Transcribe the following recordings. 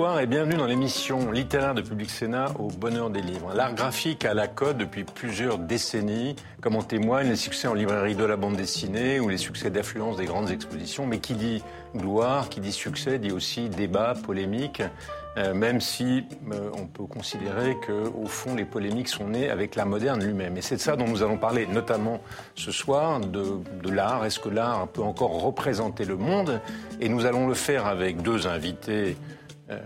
Bonsoir et bienvenue dans l'émission littéraire de Public Sénat au bonheur des livres. L'art graphique a la cote depuis plusieurs décennies, comme en témoignent les succès en librairie de la bande dessinée ou les succès d'affluence des grandes expositions. Mais qui dit gloire, qui dit succès, dit aussi débat, polémique. Euh, même si euh, on peut considérer que, au fond, les polémiques sont nées avec l'art moderne lui-même. Et c'est de ça dont nous allons parler, notamment ce soir, de, l'art. Est-ce que l'art peut encore représenter le monde? Et nous allons le faire avec deux invités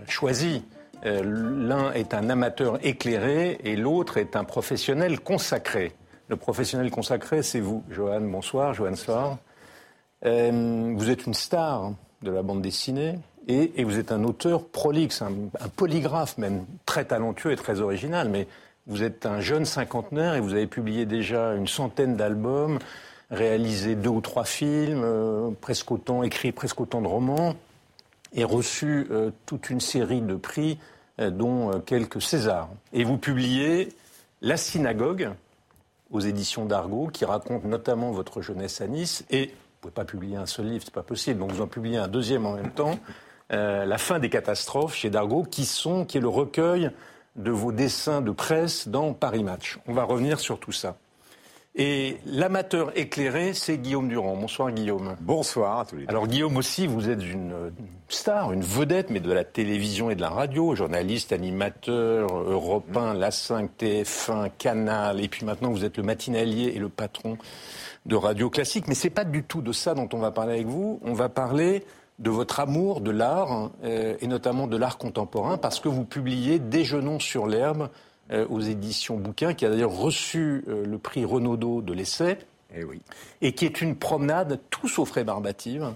choisis. L'un est un amateur éclairé et l'autre est un professionnel consacré. Le professionnel consacré, c'est vous, Johan. Bonsoir, Johan Sor. vous êtes une star de la bande dessinée. Et, vous êtes un auteur prolixe, un, polygraphe même, très talentueux et très original. Mais vous êtes un jeune cinquantenaire et vous avez publié déjà une centaine d'albums, réalisé deux ou trois films, euh, presque autant, écrit presque autant de romans, et reçu euh, toute une série de prix, euh, dont quelques Césars. Et vous publiez La Synagogue aux éditions d'Argo, qui raconte notamment votre jeunesse à Nice. Et vous ne pouvez pas publier un seul livre, c'est pas possible. Donc vous en publiez un deuxième en même temps. Euh, la fin des catastrophes chez Dargaud, qui, qui est le recueil de vos dessins de presse dans Paris Match. On va revenir sur tout ça. Et l'amateur éclairé, c'est Guillaume Durand. Bonsoir Guillaume. Bonsoir à tous les deux. Alors Guillaume aussi, vous êtes une star, une vedette, mais de la télévision et de la radio, journaliste, animateur, Europe 1, La 5, TF1, Canal, et puis maintenant vous êtes le matinalier et le patron de Radio Classique. Mais c'est pas du tout de ça dont on va parler avec vous. On va parler de votre amour de l'art, euh, et notamment de l'art contemporain, parce que vous publiez Déjeunons sur l'herbe aux éditions Bouquin, qui a d'ailleurs reçu euh, le prix Renaudot de l'essai, et, eh oui. et qui est une promenade tout sauf rébarbative.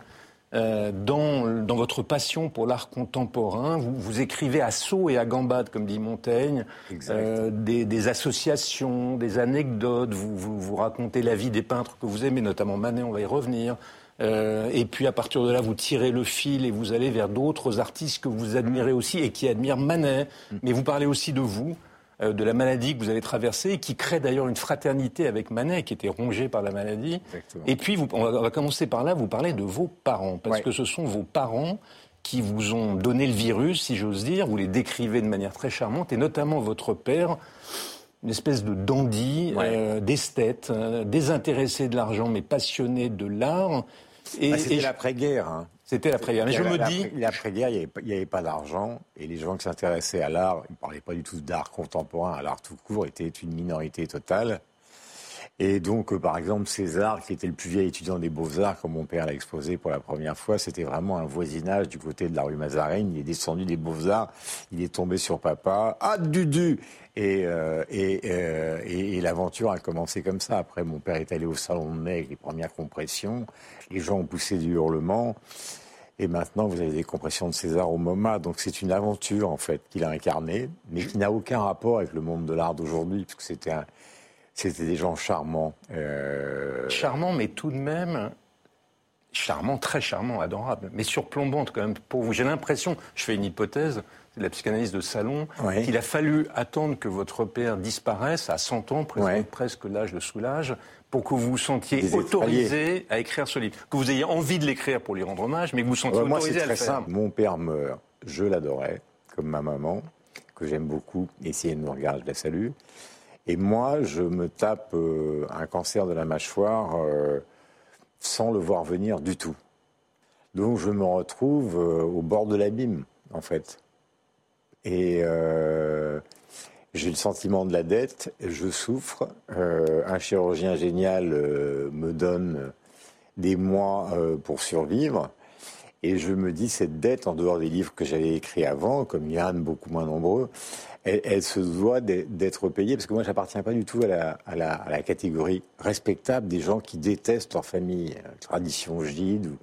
Dans, dans, votre passion pour l'art contemporain, vous, vous, écrivez à saut et à gambade, comme dit Montaigne, des, des, associations, des anecdotes, vous, vous, vous, racontez la vie des peintres que vous aimez, notamment Manet, on va y revenir, euh, et puis à partir de là, vous tirez le fil et vous allez vers d'autres artistes que vous admirez aussi et qui admirent Manet. Mm. Mais vous parlez aussi de vous, euh, de la maladie que vous avez traversée, qui crée d'ailleurs une fraternité avec Manet, qui était rongé par la maladie. Et puis, vous, on, va, commencer par là, vous parlez de vos parents, parce que ce sont vos parents qui vous ont donné le virus, si j'ose dire. Vous les décrivez de manière très charmante, et notamment votre père une espèce de dandy, euh, d'esthète, désintéressé de l'argent mais passionné de l'art. Et, bah, c'était l'après-guerre. Hein. C'était l'après-guerre. Mais je me dis. L'après-guerre, il n'y avait, pas d'argent. Et les gens qui s'intéressaient à l'art, ils ne parlaient pas du tout d'art contemporain, à l'art tout court, étaient une minorité totale. Et donc, euh, par exemple, César, qui était le plus vieil étudiant des beaux-arts, comme mon père l'a exposé pour la première fois, c'était vraiment un voisinage du côté de la rue Mazarine. Il est descendu des beaux-arts, il est tombé sur papa. Ah, Dudu Et, euh, euh, et, l'aventure a commencé comme ça. Après, mon père est allé au salon de mai les premières compressions. Les gens ont poussé du hurlement. Et maintenant, vous avez des compressions de César au MoMA. Donc c'est une aventure, en fait, qu'il a incarnée, mais qui n'a aucun rapport avec le monde de l'art d'aujourd'hui, puisque c'était c'était des gens charmants. Euh... Charmants, mais tout de même charmants, très charmants, adorables, mais surplombantes quand même pour vous. J'ai l'impression, je fais une hypothèse, la psychanalyse de salon, qu'il a fallu attendre que votre père disparaisse à 100 ans, presque l'âge de soulage, pour que vous vous sentiez autorisé à écrire ce livre. Que vous ayez envie de l'écrire pour lui rendre hommage, mais que vous vous sentiez autorisé à le faire. Simple. Mon père meurt, je l'adorais, comme ma maman, que j'aime beaucoup, et si elle nous regarde, je la salue. Et moi, je me tape euh, un cancer de la mâchoire euh, sans le voir venir du tout. Donc je me retrouve euh, au bord de l'abîme, en fait. Et j'ai le sentiment de la dette, je souffre. un chirurgien génial me donne des mois pour survivre. Et je me dis, cette dette, en dehors des livres que j'avais écrits avant, comme Yann, beaucoup moins nombreux, elle, se doit d'être payée, parce que moi, j'appartiens pas du tout à la, catégorie respectable des gens qui détestent leur famille, euh, tradition gide ou,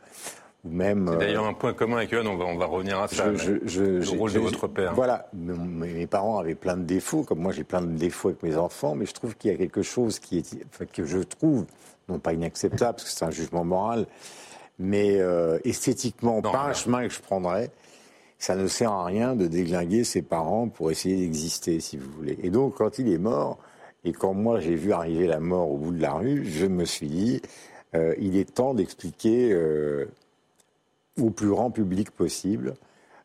même. C'est d'ailleurs euh, un point commun avec eux, on va, on va revenir à ça. le rôle de votre père. Voilà, mes, parents avaient plein de défauts, comme moi j'ai plein de défauts avec mes enfants, mais je trouve qu'il y a quelque chose qui est, que je trouve, non pas inacceptable, parce que c'est un jugement moral, mais euh, esthétiquement, pas un chemin que je prendrais ça ne sert à rien de déglinguer ses parents pour essayer d'exister, si vous voulez. Et donc, quand il est mort, et quand moi j'ai vu arriver la mort au bout de la rue, je me suis dit, euh, il est temps d'expliquer euh, au plus grand public possible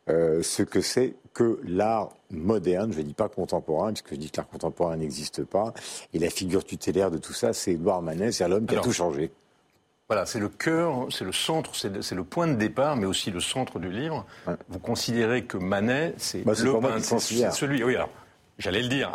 euh, ce que c'est que l'art moderne, je ne dis pas contemporain, puisque je dis que l'art contemporain n'existe pas, et la figure tutélaire de tout ça, c'est Edouard Manet, c'est l'homme qui a tout changé. Voilà, c'est le cœur, c'est le centre, c'est le point de départ, mais aussi le centre du livre. Vous considérez que Manet, c'est bah, le peintre, c'est celui. Oui, alors, j'allais le dire,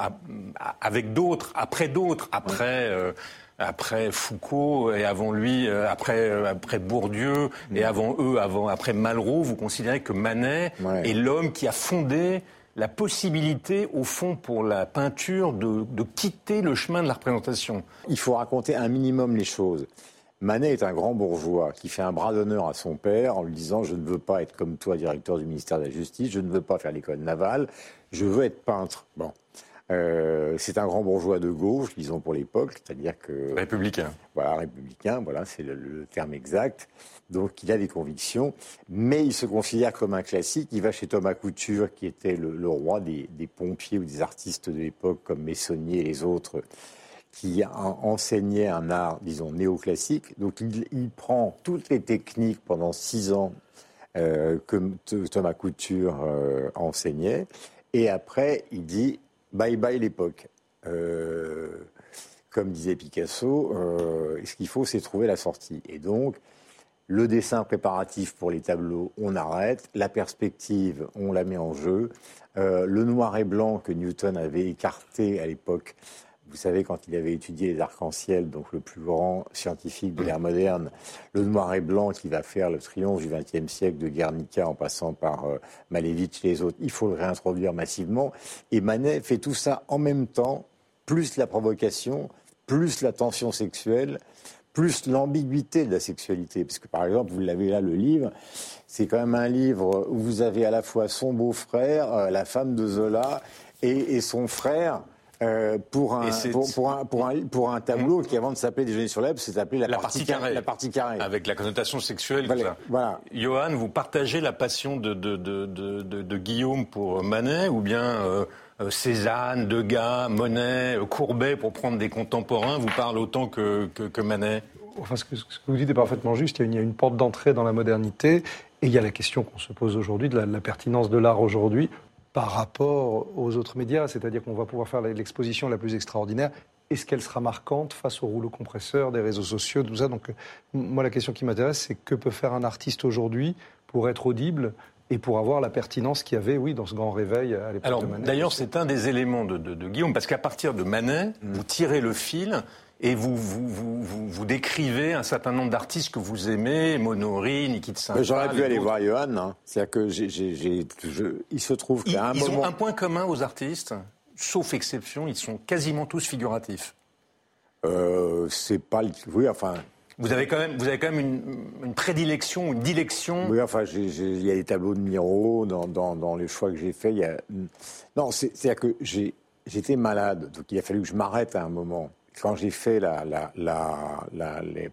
avec d'autres, après d'autres, après. Euh, après Foucault et avant lui, euh, après, euh, après Bourdieu et avant eux, avant, après Malraux, vous considérez que Manet est l'homme qui a fondé la possibilité, au fond, pour la peinture de, de quitter le chemin de la représentation. Il faut raconter un minimum les choses. Manet est un grand bourgeois qui fait un bras d'honneur à son père en lui disant Je ne veux pas être comme toi, directeur du ministère de la Justice, je ne veux pas faire l'école navale, je veux être peintre. Bon. Euh, c'est un grand bourgeois de gauche, disons pour l'époque, c'est-à-dire que républicain. Voilà, républicain, voilà, c'est le, terme exact. Donc il a des convictions, mais il se considère comme un classique. Il va chez Thomas Couture, qui était le, roi des, pompiers ou des artistes de l'époque, comme Messonnier et les autres, qui enseignaient un art, disons, néoclassique. Donc il, prend toutes les techniques pendant six ans euh, que Thomas Couture euh, enseignait, et après il dit bye bye l'époque. Euh, comme disait Picasso, euh, ce qu'il faut, c'est trouver la sortie. Et donc, le dessin préparatif pour les tableaux, on arrête. La perspective, on la met en jeu. Euh, le noir et blanc que Newton avait écarté à l'époque vous savez, quand il avait étudié les arcs-en-ciel, donc le plus grand scientifique de l'ère moderne, le noir et blanc qui va faire le triomphe du XXe siècle de Guernica en passant par euh, Malevich et les autres, il faut le réintroduire massivement. Et Manet fait tout ça en même temps, plus la provocation, plus la tension sexuelle, plus l'ambiguïté de la sexualité. Parce que par exemple, vous l'avez là, le livre, c'est quand même un livre où vous avez à la fois son beau-frère, euh, la femme de Zola, et son frère euh, pour, un, pour, un, pour, un, pour, un, tableau qui, avant de s'appeler Déjeuner sur l'Ebbe, s'est s'appelait la, partie, carrée. La partie carrée. Avec la connotation sexuelle. Voilà. Johan, vous partagez la passion de, de, de, de Guillaume pour Manet ou bien euh, euh, Cézanne, Degas, Monet, Courbet, pour prendre des contemporains, vous parlent autant que, que, que Manet? Enfin, ce que, ce que, vous dites est parfaitement juste. Il y a une, porte d'entrée dans la modernité. Et il y a la question qu'on se pose aujourd'hui de la pertinence de l'art aujourd'hui par rapport aux autres médias, c'est-à-dire qu'on va pouvoir faire l'exposition la plus extraordinaire. Est-ce qu'elle sera marquante face au rouleau compresseur des réseaux sociaux, tout ça? Donc, moi, la question qui m'intéresse, c'est que peut faire un artiste aujourd'hui pour être audible et pour avoir la pertinence qu'il y avait, oui, dans ce grand réveil à l'époque de Manet? D'ailleurs, c'est un des éléments de, de Guillaume, parce qu'à partir de Manet, vous tirez le fil et vous, vous, vous, vous, décrivez un certain nombre d'artistes que vous aimez, Monory, Nikita Saint. J'aurais pu aller voir Johan. Hein. C'est-à-dire que j'ai, il se trouve qu'à un ils moment. Ils ont un point commun aux artistes, sauf exception, ils sont quasiment tous figuratifs. Euh, c'est pas le. Oui, enfin. Vous avez quand même, vous avez quand même une, une prédilection, une dilection. Oui, enfin, il y a des tableaux de Miro dans, dans, dans les choix que j'ai faits. A... Non, c'est-à-dire que j'étais malade, donc il a fallu que je m'arrête à un moment quand j'ai fait la,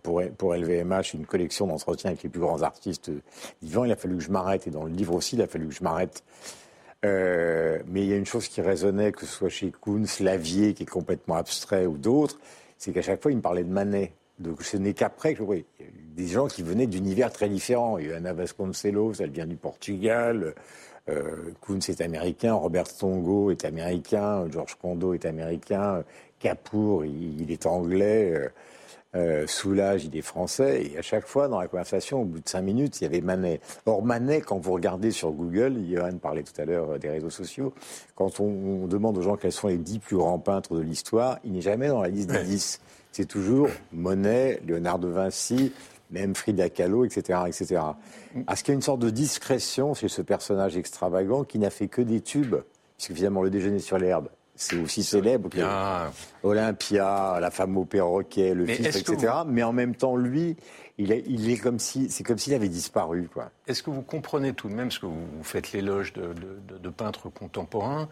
pour, LVMH une collection d'entretiens avec les plus grands artistes vivants, il a fallu que je m'arrête. Et dans le livre aussi, il a fallu que je m'arrête. Euh, mais il y a une chose qui résonnait, que ce soit chez Koons, Lavier, qui est complètement abstrait, ou d'autres, c'est qu'à chaque fois, il me parlait de Manet. Donc ce n'est qu'après que oui, des gens qui venaient d'univers très différents. Il y a Ana Vasconcelos, elle vient du Portugal. Euh, est américain, Robert Tongo est américain, George Kondo est américain, Capour, il, est anglais, euh, euh, Soulage, il est français. Et à chaque fois, dans la conversation, au bout de cinq minutes, il y avait Manet. Or, Manet, quand vous regardez sur Google, Johan parlait tout à l'heure euh, des réseaux sociaux, quand on, demande aux gens quels sont les dix plus grands peintres de l'histoire, il n'est jamais dans la liste des dix. C'est toujours Monet, Léonard de Vinci, même Frida Kahlo, etc., etc. Est-ce qu'il y a une sorte de discrétion chez ce personnage extravagant qui n'a fait que des tubes, puisque finalement le déjeuner sur l'herbe, c'est aussi célèbre que Olympia, la femme au perroquet, le fils, etc. Mais en même temps, lui, il est, il est comme si, c'est comme s'il avait disparu, quoi. Est-ce que vous comprenez tout de même, ce que vous, faites l'éloge de, de, peintres contemporains,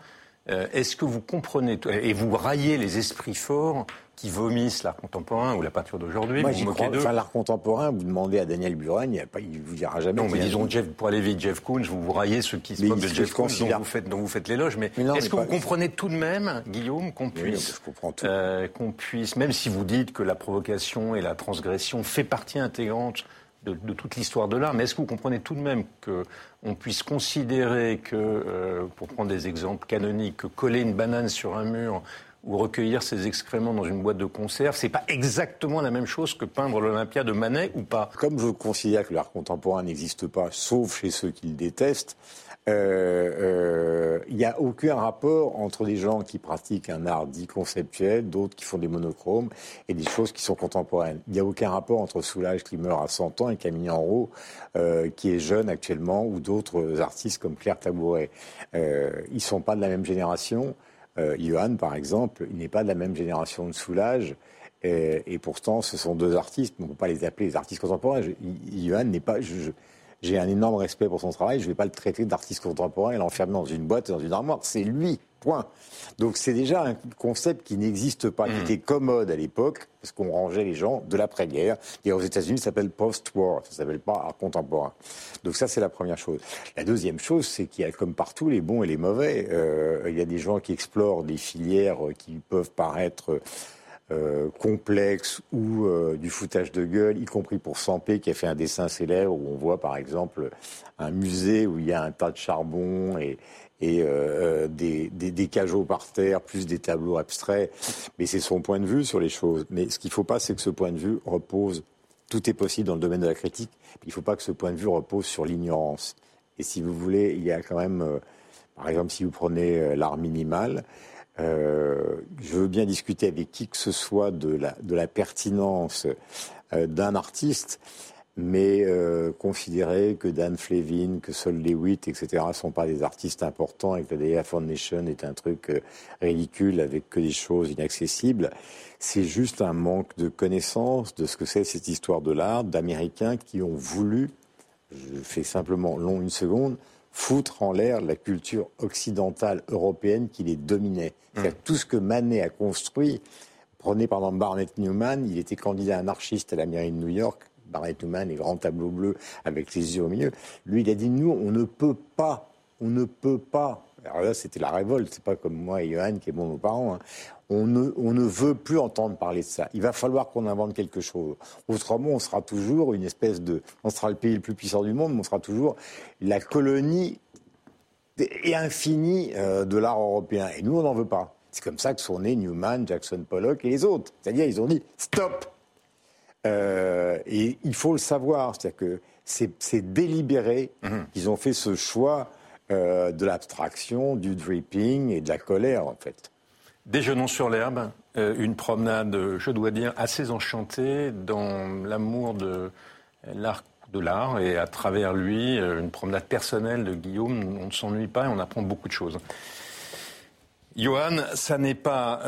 euh, est-ce que vous comprenez, et vous raillez les esprits forts qui vomissent l'art contemporain ou la peinture d'aujourd'hui. Moi, j'y crois. Enfin, l'art contemporain, vous demandez à Daniel Buren, il ne vous dira jamais. Non, mais disons, Jeff, pour aller vite, Jeff Koons, vous vous raillez ceux qui se moquent de Jeff Koons, dont vous faites, dont vous faites l'éloge. Mais, est-ce que vous comprenez tout de même, Guillaume, qu'on puisse, euh, qu'on puisse, même si vous dites que la provocation et la transgression fait partie intégrante de, toute l'histoire de l'art, mais est-ce que vous comprenez tout de même qu'on puisse considérer que, euh, pour prendre des exemples canoniques, que coller une banane sur un mur ou recueillir ses excréments dans une boîte de conserve, c'est pas exactement la même chose que peindre l'Olympia de Manet ou pas? Comme je considère que l'art contemporain n'existe pas, sauf chez ceux qui le détestent, il euh, euh, n'y a aucun rapport entre des gens qui pratiquent un art dit conceptuel, d'autres qui font des monochromes, et des choses qui sont contemporaines. Il n'y a aucun rapport entre Soulage qui meurt à 100 ans et Camille Enrault euh, qui est jeune actuellement, ou d'autres artistes comme Claire Tabouret. Euh, ils ne sont pas de la même génération. Euh, Johan, par exemple, il n'est pas de la même génération de Soulage. Et, pourtant, ce sont deux artistes, on ne peut pas les appeler les artistes contemporains. Johan n'est pas. Je, j'ai un énorme respect pour son travail. Je ne vais pas le traiter d'artiste contemporain et l'enfermer dans une boîte, dans une armoire. C'est lui, point. Donc c'est déjà un concept qui n'existe pas, qui hmm. était commode à l'époque, parce qu'on rangeait les gens de l'après-guerre. Et aux États-Unis, ça s'appelle post-war, ça s'appelle pas art contemporain. Donc ça, c'est la première chose. La deuxième chose, c'est qu'il y a, comme partout, les bons et les mauvais. Euh, il y a des gens qui explorent des filières qui peuvent paraître euh, complexe ou euh, du foutage de gueule, y compris pour Sampé qui a fait un dessin célèbre où on voit par exemple un musée où il y a un tas de charbon et, euh, des, des, cajots par terre, plus des tableaux abstraits. Mais c'est son point de vue sur les choses. Mais ce qu'il ne faut pas, c'est que ce point de vue repose. Tout est possible dans le domaine de la critique. Il ne faut pas que ce point de vue repose sur l'ignorance. Et si vous voulez, il y a quand même, par exemple, si vous prenez l'art minimal, je veux bien discuter avec qui que ce soit de la, pertinence euh, d'un artiste, mais euh, considérer que Dan Flevin, que Sol Lewitt, etc., sont pas des artistes importants et que la DA Foundation est un truc ridicule avec que des choses inaccessibles, c'est juste un manque de connaissance de ce que c'est cette histoire de l'art d'Américains qui ont voulu, je fais simplement long une seconde, foutre en l'air la culture occidentale européenne qui les dominait. Mmh. Tout ce que Manet a construit, prenez par exemple Barnett Newman, il était candidat anarchiste à la mairie de New York. Barnett Newman, les grands tableaux bleus avec les yeux au milieu. Lui, il a dit nous, on ne peut pas, on ne peut pas. Alors là, c'était la révolte. C'est pas comme moi et Johan qui est bon nos parents. Hein on ne, veut plus entendre parler de ça. Il va falloir qu'on invente quelque chose. Autrement, on sera toujours une espèce de... On sera le pays le plus puissant du monde, mais on sera toujours la colonie et infinie euh, de l'art européen. Et nous, on n'en veut pas. C'est comme ça que sont nés Newman, Jackson Pollock et les autres. C'est-à-dire, ils ont dit stop. Euh, et il faut le savoir, c'est-à-dire que c'est délibéré qu'ils ont fait ce choix euh, de l'abstraction, du dripping et de la colère, en fait. Déjeunons sur l'herbe, euh, une promenade, je dois dire, assez enchantée dans l'amour de l'art de l'art et à travers lui, euh, une promenade personnelle de Guillaume. On ne s'ennuie pas et on apprend beaucoup de choses. Johan, ça n'est pas,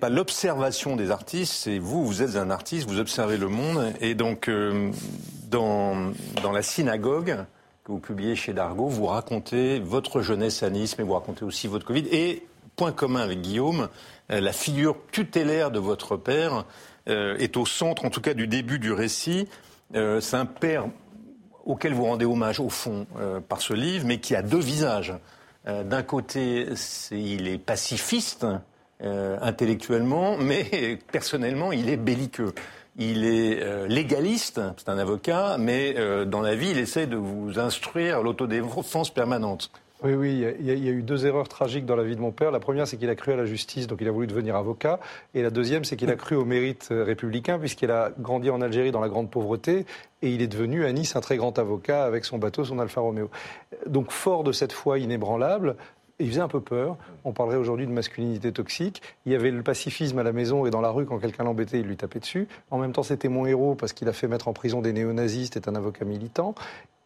pas l'observation des artistes. C'est vous, vous êtes un artiste, vous observez le monde et donc dans dans la synagogue que vous publiez chez Dargaud, vous racontez votre jeunesse à Nice, mais vous racontez aussi votre Covid et point commun avec Guillaume, euh, la figure tutélaire de votre père euh, est au centre, en tout cas, du début du récit. Euh, c'est un père auquel vous rendez hommage, au fond, par ce livre, mais qui a deux visages. D'un côté, il est pacifiste, intellectuellement, mais personnellement, il est belliqueux. Il est légaliste, c'est un avocat, mais dans la vie, il essaie de vous instruire l'autodéfense permanente. Oui, oui, il y, a, eu deux erreurs tragiques dans la vie de mon père. La première, c'est qu'il a cru à la justice, donc il a voulu devenir avocat. Et la deuxième, c'est qu'il a cru au mérite euh, républicain, puisqu'il a grandi en Algérie dans la grande pauvreté, et il est devenu à Nice un très grand avocat avec son bateau, son Alfa Romeo. Donc fort de cette foi inébranlable, il faisait un peu peur. On parlerait aujourd'hui de masculinité toxique. Il y avait le pacifisme à la maison et dans la rue, quand quelqu'un l'embêtait, il lui tapait dessus. En même temps, c'était mon héros parce qu'il a fait mettre en prison des néo-nazis, c'était un avocat militant.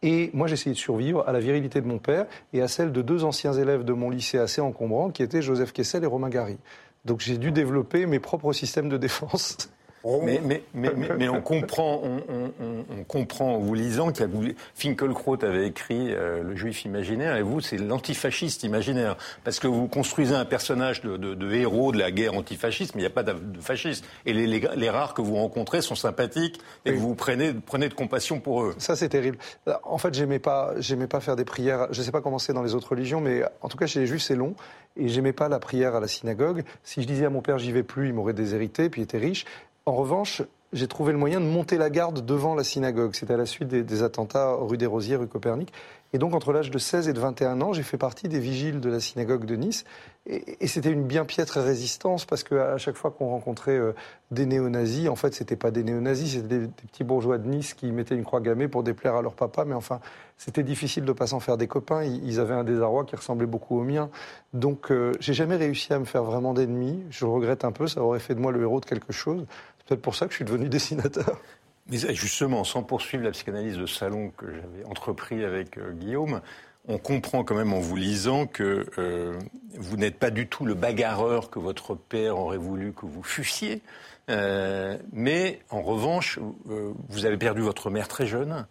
Et moi, j'essayais de survivre à la virilité de mon père et à celle de deux anciens élèves de mon lycée assez encombrants, qui étaient Joseph Kessel et Romain Gary. Donc j'ai dû développer mes propres systèmes de défense. Mais, mais, mais, mais, on comprend, on, on, on, comprend en vous lisant qu'il Finkelkraut avait écrit euh, Le Juif imaginaire et vous, c'est l'antifasciste imaginaire. Parce que vous construisez un personnage de, de, de héros de la guerre antifasciste, mais il n'y a pas de, fascistes. Et les, les, les, rares que vous rencontrez sont sympathiques et que vous prenez, prenez de compassion pour eux. Ça, c'est terrible. En fait, j'aimais pas, j'aimais pas faire des prières. Je ne sais pas comment c'est dans les autres religions, mais en tout cas, chez les Juifs, c'est long. Et j'aimais pas la prière à la synagogue. Si je disais à mon père, j'y vais plus, il m'aurait déshérité, puis il était riche. En revanche, j'ai trouvé le moyen de monter la garde devant la synagogue. C'était à la suite des, attentats rue des Rosiers, rue Copernic. Et donc, entre l'âge de 16 et de 21 ans, j'ai fait partie des vigiles de la synagogue de Nice. Et, c'était une bien piètre résistance parce qu'à chaque fois qu'on rencontrait euh, des néo-nazis, en fait, c'était pas des néo-nazis, c'était des, petits bourgeois de Nice qui mettaient une croix gammée pour déplaire à leur papa. Mais enfin, c'était difficile de pas s'en faire des copains. Ils, ils, avaient un désarroi qui ressemblait beaucoup au mien. Donc, euh, j'ai jamais réussi à me faire vraiment d'ennemis. Je regrette un peu. Ça aurait fait de moi le héros de quelque chose. Peut-être pour ça que je suis devenu dessinateur. Mais justement, sans poursuivre la psychanalyse de salon que j'avais entrepris avec euh, Guillaume, on comprend quand même en vous lisant que euh, vous n'êtes pas du tout le bagarreur que votre père aurait voulu que vous fussiez. Euh, mais en revanche, euh, vous avez perdu votre mère très jeune.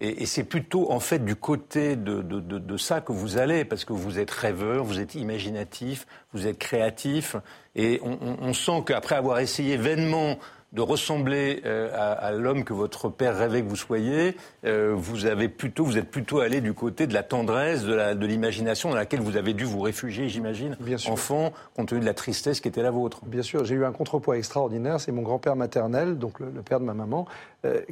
Et, et c'est plutôt en fait du côté de, de, de, de, ça que vous allez, parce que vous êtes rêveur, vous êtes imaginatif, vous êtes créatif. Et on, on, on sent qu'après avoir essayé vainement de ressembler euh, à, à l'homme que votre père rêvait que vous soyez, euh, vous avez plutôt, vous êtes plutôt allé du côté de la tendresse, de l'imagination dans laquelle vous avez dû vous réfugier, j'imagine, enfant, compte tenu de la tristesse qui était la vôtre. Bien sûr, j'ai eu un contrepoids extraordinaire. C'est mon grand-père maternel, donc le, le, père de ma maman,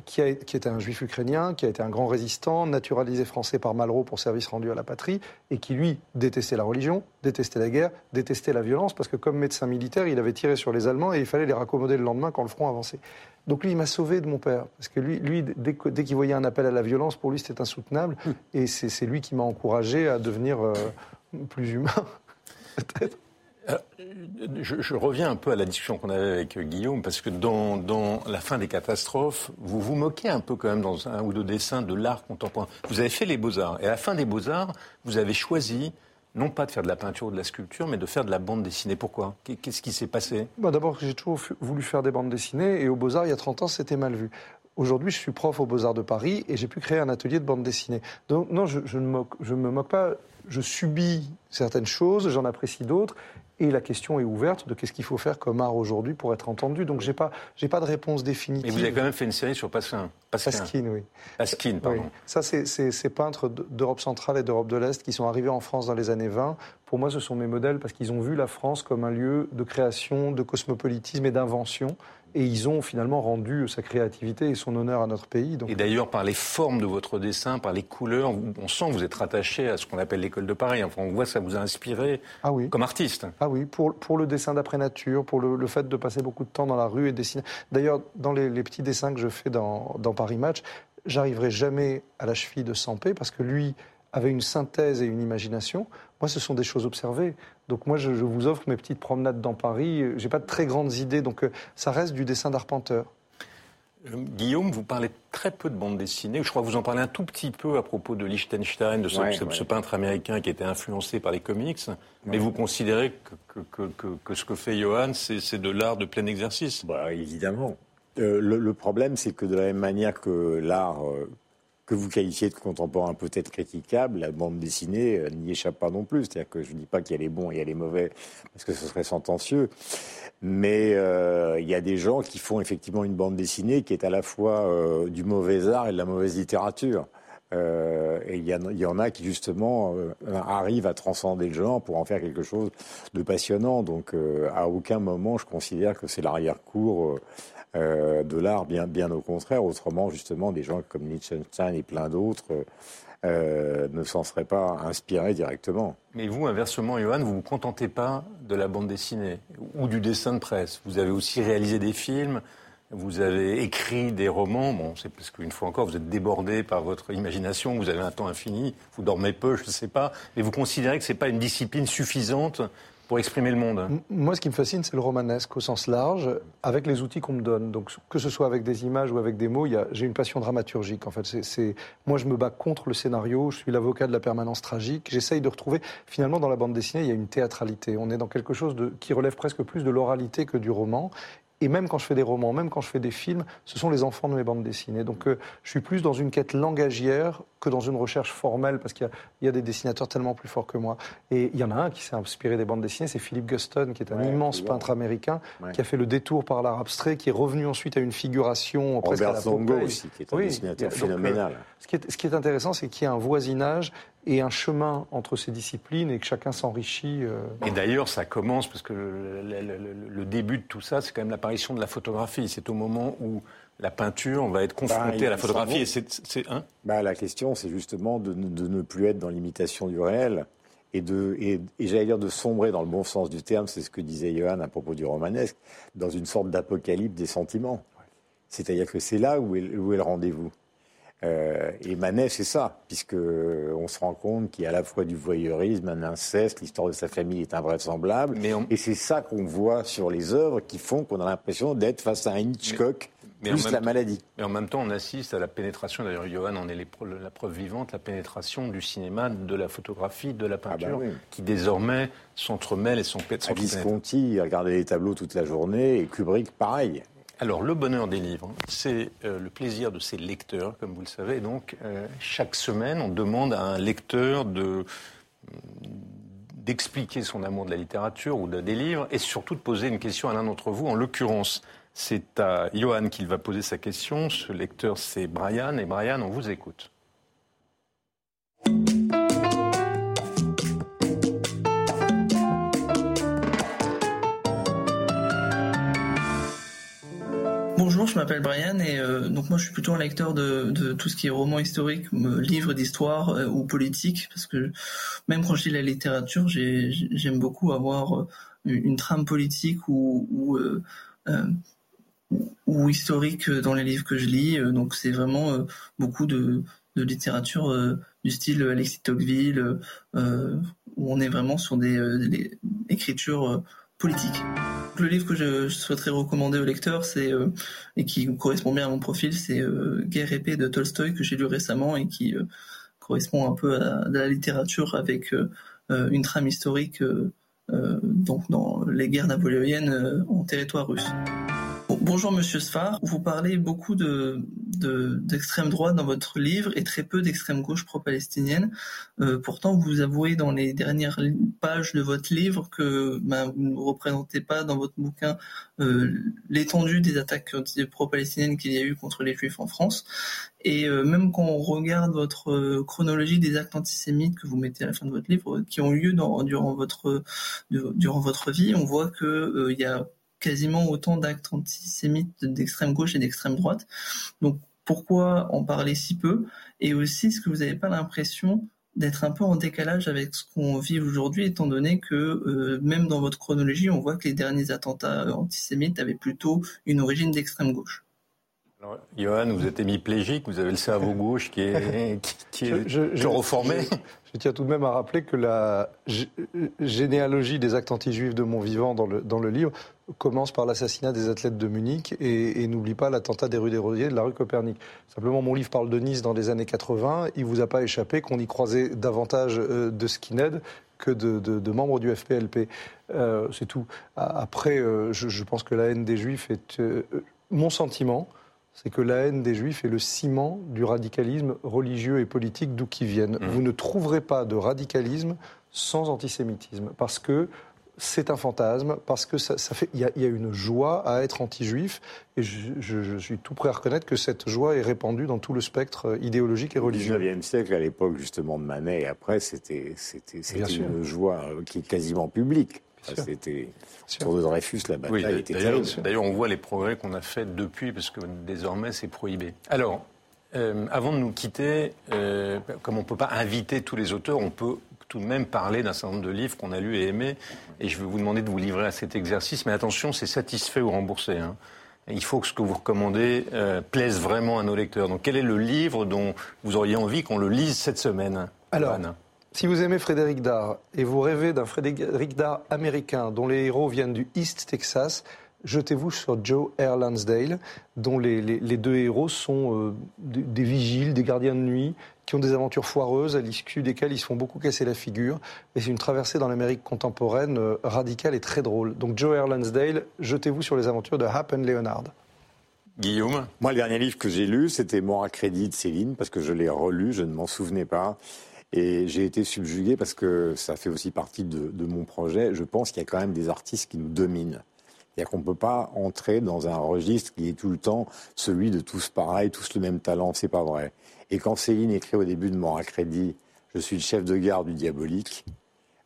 qui, a, qui, était un juif ukrainien, qui a été un grand résistant, naturalisé français par Malraux pour service rendu à la patrie, et qui lui détestait la religion, détestait la guerre, détestait la violence, parce que comme médecin militaire, il avait tiré sur les Allemands et il fallait les raccommoder le lendemain quand le front avançait. Donc lui, il m'a sauvé de mon père. Parce que lui, lui dès, dès qu'il voyait un appel à la violence, pour lui, c'était insoutenable. Mmh. Et c'est lui qui m'a encouragé à devenir euh, plus humain, peut-être. Je, je, reviens un peu à la discussion qu'on avait avec Guillaume, parce que dans, la fin des catastrophes, vous vous moquez un peu quand même dans un ou deux dessins de l'art contemporain. Vous avez fait les beaux-arts, et à la fin des beaux-arts, vous avez choisi non pas de faire de la peinture ou de la sculpture, mais de faire de la bande dessinée. Pourquoi? Qu'est-ce qui s'est passé? Bah D'abord, j'ai toujours voulu faire des bandes dessinées, et aux Beaux-Arts, il y a 30 ans, c'était mal vu. Aujourd'hui, je suis prof aux Beaux-Arts de Paris, et j'ai pu créer un atelier de bande dessinée. Donc, non, je, ne me moque pas. Je subis certaines choses, j'en apprécie d'autres, et la question est ouverte de qu'est-ce qu'il faut faire comme art aujourd'hui pour être entendu. Donc j'ai pas, j'ai pas de réponse définitive. Mais vous avez quand même fait une série sur Pasquin. Pasquin, Pasquin oui. Pasquin, pardon. Oui. Ça, c'est ces peintres d'Europe centrale et d'Europe de l'Est qui sont arrivés en France dans les années 20. Pour moi, ce sont mes modèles parce qu'ils ont vu la France comme un lieu de création, de cosmopolitisme et d'invention. Et ils ont finalement rendu sa créativité et son honneur à notre pays. Donc... Et d'ailleurs, par les formes de votre dessin, par les couleurs, on sent que vous êtes rattaché à ce qu'on appelle l'école de Paris. Enfin, on voit que ça vous a inspiré ah oui. comme artiste. Ah oui, pour, pour le dessin d'après nature, pour le, le, fait de passer beaucoup de temps dans la rue et dessiner. D'ailleurs, dans les, les, petits dessins que je fais dans, dans Paris Match, j'arriverai jamais à la cheville de Sampé parce que lui avait une synthèse et une imagination. Moi, ce sont des choses observées. Donc moi, je, je vous offre mes petites promenades dans Paris. J'ai pas de très grandes idées, donc euh, ça reste du dessin d'arpenteur. Euh, Guillaume, vous parlez très peu de bande dessinée. Je crois que vous en parlez un tout petit peu à propos de Liechtenstein, de ce, ouais, ce, ouais. ce peintre américain qui était influencé par les comics. Ouais. Mais vous considérez que, que, que, que, ce que fait Johan, c'est de l'art de plein exercice? Bah, Évidemment. Euh, le, le, problème, c'est que de la même manière que l'art euh, que vous qualifiez de contemporain peut-être critiquable, la bande dessinée euh, n'y échappe pas non plus. C'est-à-dire que je ne dis pas qu'il y a les bons et il y a les mauvais, parce que ce serait sentencieux. Mais euh, il y a des gens qui font effectivement une bande dessinée qui est à la fois euh, du mauvais art et de la mauvaise littérature. Euh, et il y, en a qui justement euh, arrivent à transcender le genre pour en faire quelque chose de passionnant. Donc euh, à aucun moment je considère que c'est l'arrière-cour de l'art, bien, au contraire. Autrement, justement, des gens comme Liechtenstein et plein d'autres ne s'en seraient pas inspirés directement. Mais vous, inversement, Johan, vous ne vous contentez pas de la bande dessinée ou du dessin de presse. Vous avez aussi réalisé des films, vous avez écrit des romans. Bon, c'est parce qu'une fois encore, vous êtes débordé par votre imagination, vous avez un temps infini, vous dormez peu, je ne sais pas. Mais vous considérez que ce n'est pas une discipline suffisante pour exprimer le monde Moi, ce qui me fascine, c'est le romanesque au sens large, avec les outils qu'on me donne. Donc, que ce soit avec des images ou avec des mots, j'ai une passion dramaturgique. En fait, moi, je me bats contre le scénario. Je suis l'avocat de la permanence tragique. J'essaye de retrouver. Finalement, dans la bande dessinée, il y a une théâtralité. On est dans quelque chose qui relève presque plus de l'oralité que du roman. Et même quand je fais des romans, même quand je fais des films, ce sont les enfants de mes bandes dessinées. Donc euh, je suis plus dans une quête langagière que dans une recherche formelle, parce qu'il y, y, a des dessinateurs tellement plus forts que moi. Et il y en a un qui s'est inspiré des bandes dessinées, c'est Philip Guston, qui est un ouais, immense peintre américain, ouais. qui a fait le détour par l'art abstrait, qui est revenu ensuite à une figuration presque à la Zongo aussi, qui est un oui, dessinateur phénoménal. Donc, ce, qui est, ce qui est intéressant, c'est qu'il y a un voisinage et un chemin entre ces disciplines et que chacun s'enrichit. Euh. Et d'ailleurs, ça commence parce que le, début de tout ça, c'est quand même l'apparition de la photographie. C'est au moment où la peinture va être confrontée bah, à la photographie. Et c'est, hein? Bah, la question, c'est justement de, ne plus être dans l'imitation du réel et, de, et, j'allais dire de sombrer dans le bon sens du terme, c'est ce que disait Johan à propos du romanesque, dans une sorte d'apocalypse des sentiments. C'est-à-dire que c'est là où est, où est le rendez-vous. Euh, et Manet, c'est ça, puisque on se rend compte qu'il y a à la fois du voyeurisme, un inceste, l'histoire de sa famille est invraisemblable, et c'est ça qu'on voit sur les œuvres qui font qu'on a l'impression d'être face à un Hitchcock. plus la maladie. Mais en même temps, on assiste à la pénétration, d'ailleurs Johan en est la preuve vivante, la pénétration du cinéma, de la photographie, de la ah bah peinture, qui désormais s'entremêlent et sont, sont Visconti, regardait les tableaux toute la journée, et Kubrick, pareil. Alors, le bonheur des livres, c'est euh, le plaisir de ses lecteurs, comme vous le savez. Donc, euh, chaque semaine, on demande à un lecteur de d'expliquer son amour de la littérature ou des livres et surtout de poser une question à l'un d'entre vous. En l'occurrence, c'est à Johan qu'il va poser sa question. Ce lecteur, c'est Brian. Et Brian, on vous écoute. Je m'appelle Brian et euh, donc moi je suis plutôt un lecteur de, tout ce qui est roman historique, livres d'histoire euh, ou politique parce que même quand je lis la littérature, j'aime beaucoup avoir euh, une trame politique ou historique dans les livres que je lis. Donc c'est vraiment beaucoup de, littérature du style Alexis Tocqueville où on est vraiment sur des écritures politiques le livre que je souhaiterais recommander au lecteur, c'est euh, et qui correspond bien à mon profil, c'est euh, Guerre épée de Tolstoï que j'ai lu récemment et qui euh, correspond un peu à, à, la littérature avec une trame historique donc dans les guerres napoléoniennes en territoire russe. Bonjour Monsieur Sfar, vous parlez beaucoup de d'extrême droite dans votre livre et très peu d'extrême gauche pro-palestinienne. Euh, pourtant, vous avouez dans les dernières pages de votre livre que ben, vous ne représentez pas dans votre bouquin euh, l'étendue des attaques pro-palestiniennes qu'il y a eu contre les Juifs en France. Et euh, même quand on regarde votre chronologie des actes antisémites que vous mettez à la fin de votre livre, qui ont eu lieu durant votre durant votre vie, on voit que il y a quasiment autant d'actes antisémites d'extrême gauche et d'extrême droite. Donc pourquoi en parler si peu? Et aussi, est-ce que vous n'avez pas l'impression d'être un peu en décalage avec ce qu'on vit aujourd'hui, étant donné que euh, même dans votre chronologie, on voit que les derniers attentats antisémites avaient plutôt une origine d'extrême gauche? Alors, Johan, vous êtes hémiplégique, vous avez le cerveau gauche qui est, qui, est je, reformé. Je, tiens tout de même à rappeler que la généalogie des actes anti-juifs de mon vivant dans le, livre commence par l'assassinat des athlètes de Munich et, n'oublie pas l'attentat des rues des Rosiers de la rue Copernic. Simplement, mon livre parle de Nice dans les années 80. Il vous a pas échappé qu'on y croisait davantage euh, de skinheads que de, membres du FPLP. Euh, c'est tout. Après, euh, je, pense que la haine des Juifs est mon sentiment c'est que la haine des juifs est le ciment du radicalisme religieux et politique d'où qu'ils viennent. Mmh. Vous ne trouverez pas de radicalisme sans antisémitisme, parce que c'est un fantasme, parce que ça, fait, il y, a une joie à être anti-juif, et je, suis tout prêt à reconnaître que cette joie est répandue dans tout le spectre idéologique et religieux. Au XIXe siècle, à l'époque justement de Manet, et après, c'était, c'était, une joie qui est quasiment publique. C'était pour de Dreyfus, la bataille était d'ailleurs, d'ailleurs, on voit les progrès qu'on a faits depuis, parce que désormais, c'est prohibé. Alors, euh, avant de nous quitter, euh, comme on ne peut pas inviter tous les auteurs, on peut tout de même parler d'un certain nombre de livres qu'on a lus et aimés. Et je vais vous demander de vous livrer à cet exercice. Mais attention, c'est satisfait ou remboursé. Hein. Il faut que ce que vous recommandez euh, plaise vraiment à nos lecteurs. Donc, quel est le livre dont vous auriez envie qu'on le lise cette semaine Alors, si vous aimez Frédéric Dard et vous rêvez d'un Frédéric Dard américain dont les héros viennent du East Texas, jetez-vous sur Joe Air Lansdale, dont les, deux héros sont euh, des, vigiles, des gardiens de nuit, qui ont des aventures foireuses, à l'issue desquelles ils se font beaucoup casser la figure. Et c'est une traversée dans l'Amérique contemporaine euh, radicale et très drôle. Donc Joe Air Lansdale, jetez-vous sur les aventures de Hap and Leonard. Guillaume? Moi, le dernier livre que j'ai lu, c'était Mort à crédit de Céline, parce que je l'ai relu, je ne m'en souvenais pas. Et j'ai été subjugué parce que ça fait aussi partie de, mon projet. Je pense qu'il y a quand même des artistes qui nous dominent. C'est-à-dire qu'on ne peut pas entrer dans un registre qui est tout le temps celui de tous pareils, tous le même talent. C'est pas vrai. Et quand Céline écrit au début de Mort à crédit, je suis le chef de gare du diabolique.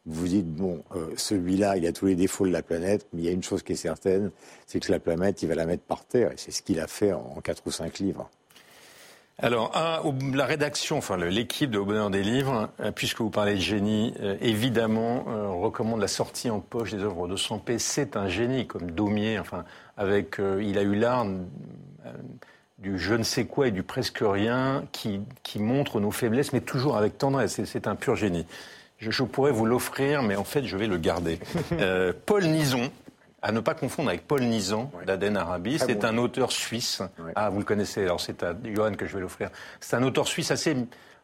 Vous dites, bon, euh, celui-là, il a tous les défauts de la planète, mais il y a une chose qui est certaine, c'est que la planète, il va la mettre par terre. Et c'est ce qu'il a fait en, quatre ou cinq livres. Alors, la rédaction, enfin l'équipe de Au Bonheur des Livres, euh, puisque vous parlez de génie, euh, évidemment, recommande la sortie en poche des œuvres de Sampé. C'est un génie, comme Daumier, enfin, avec, il a eu l'art du je ne sais quoi et du presque rien qui, qui montre nos faiblesses, mais toujours avec tendresse. C'est un pur génie. Je, pourrais vous l'offrir, mais en fait, je vais le garder. Euh, Paul Nison, à ne pas confondre avec Paul Nizan d'Aden Arabi. C'est un auteur suisse. Ah, vous le connaissez, alors c'est à Johan que je vais l'offrir. C'est un auteur suisse assez,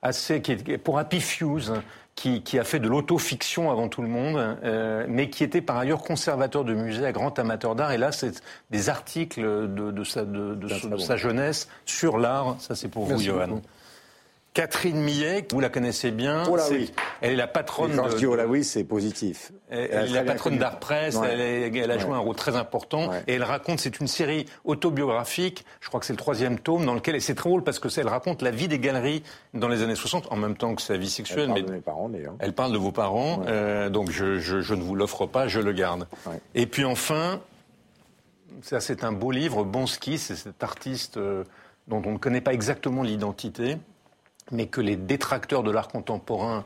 assez qui est, pour Happy Fuse, qui, qui, a fait de l'autofiction avant tout le monde, euh, mais qui était par ailleurs conservateur de musée, grand amateur d'art. Et là, c'est des articles de, de, sa, de, de sa, jeunesse sur l'art. Ça, c'est pour vous, Johan. Catherine Millet, vous la connaissez bien. Oh elle est la patronne. quand de, je dis oh là oui, c'est positif. Elle, est la patronne d'art presse. Elle, a joué un rôle très important. Et elle raconte, c'est une série autobiographique. Je crois que c'est le troisième tome dans lequel, et c'est très drôle parce que elle raconte la vie des galeries dans les années 60, en même temps que sa vie sexuelle. Elle parle de mes parents d'ailleurs. Elle parle de vos parents. Euh, donc je, je, ne vous l'offre pas, je le garde. Et puis enfin, ça c'est un beau livre, Bonski, c'est cet artiste euh, dont on ne connaît pas exactement l'identité mais que les détracteurs de l'art contemporain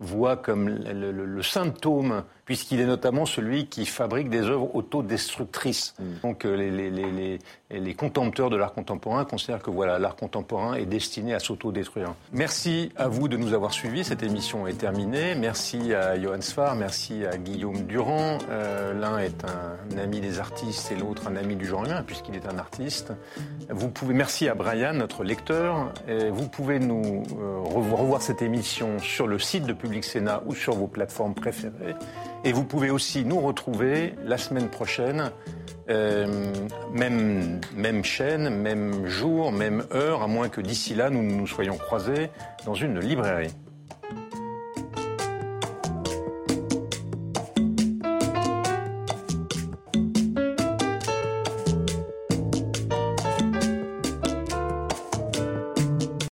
voient comme le, symptôme, puisqu'il est notamment celui qui fabrique des œuvres autodestructrices. Mm. Donc euh, les, les, les contempteurs de l'art contemporain considèrent que voilà, l'art contemporain est destiné à s'autodétruire. Merci à vous de nous avoir suivis. Cette émission est terminée. Merci à Johan Sfar, merci à Guillaume Durand. Euh, l'un est un ami des artistes et l'autre un ami du genre humain, puisqu'il est un artiste. Vous pouvez, merci à Brian, notre lecteur. Et vous pouvez nous euh, revoir cette émission sur le site de Public Sénat ou sur vos plateformes préférées. Et vous pouvez aussi nous retrouver la semaine prochaine, euh, même, même chaîne, même jour, même heure, à moins que d'ici là nous nous soyons croisés dans une librairie.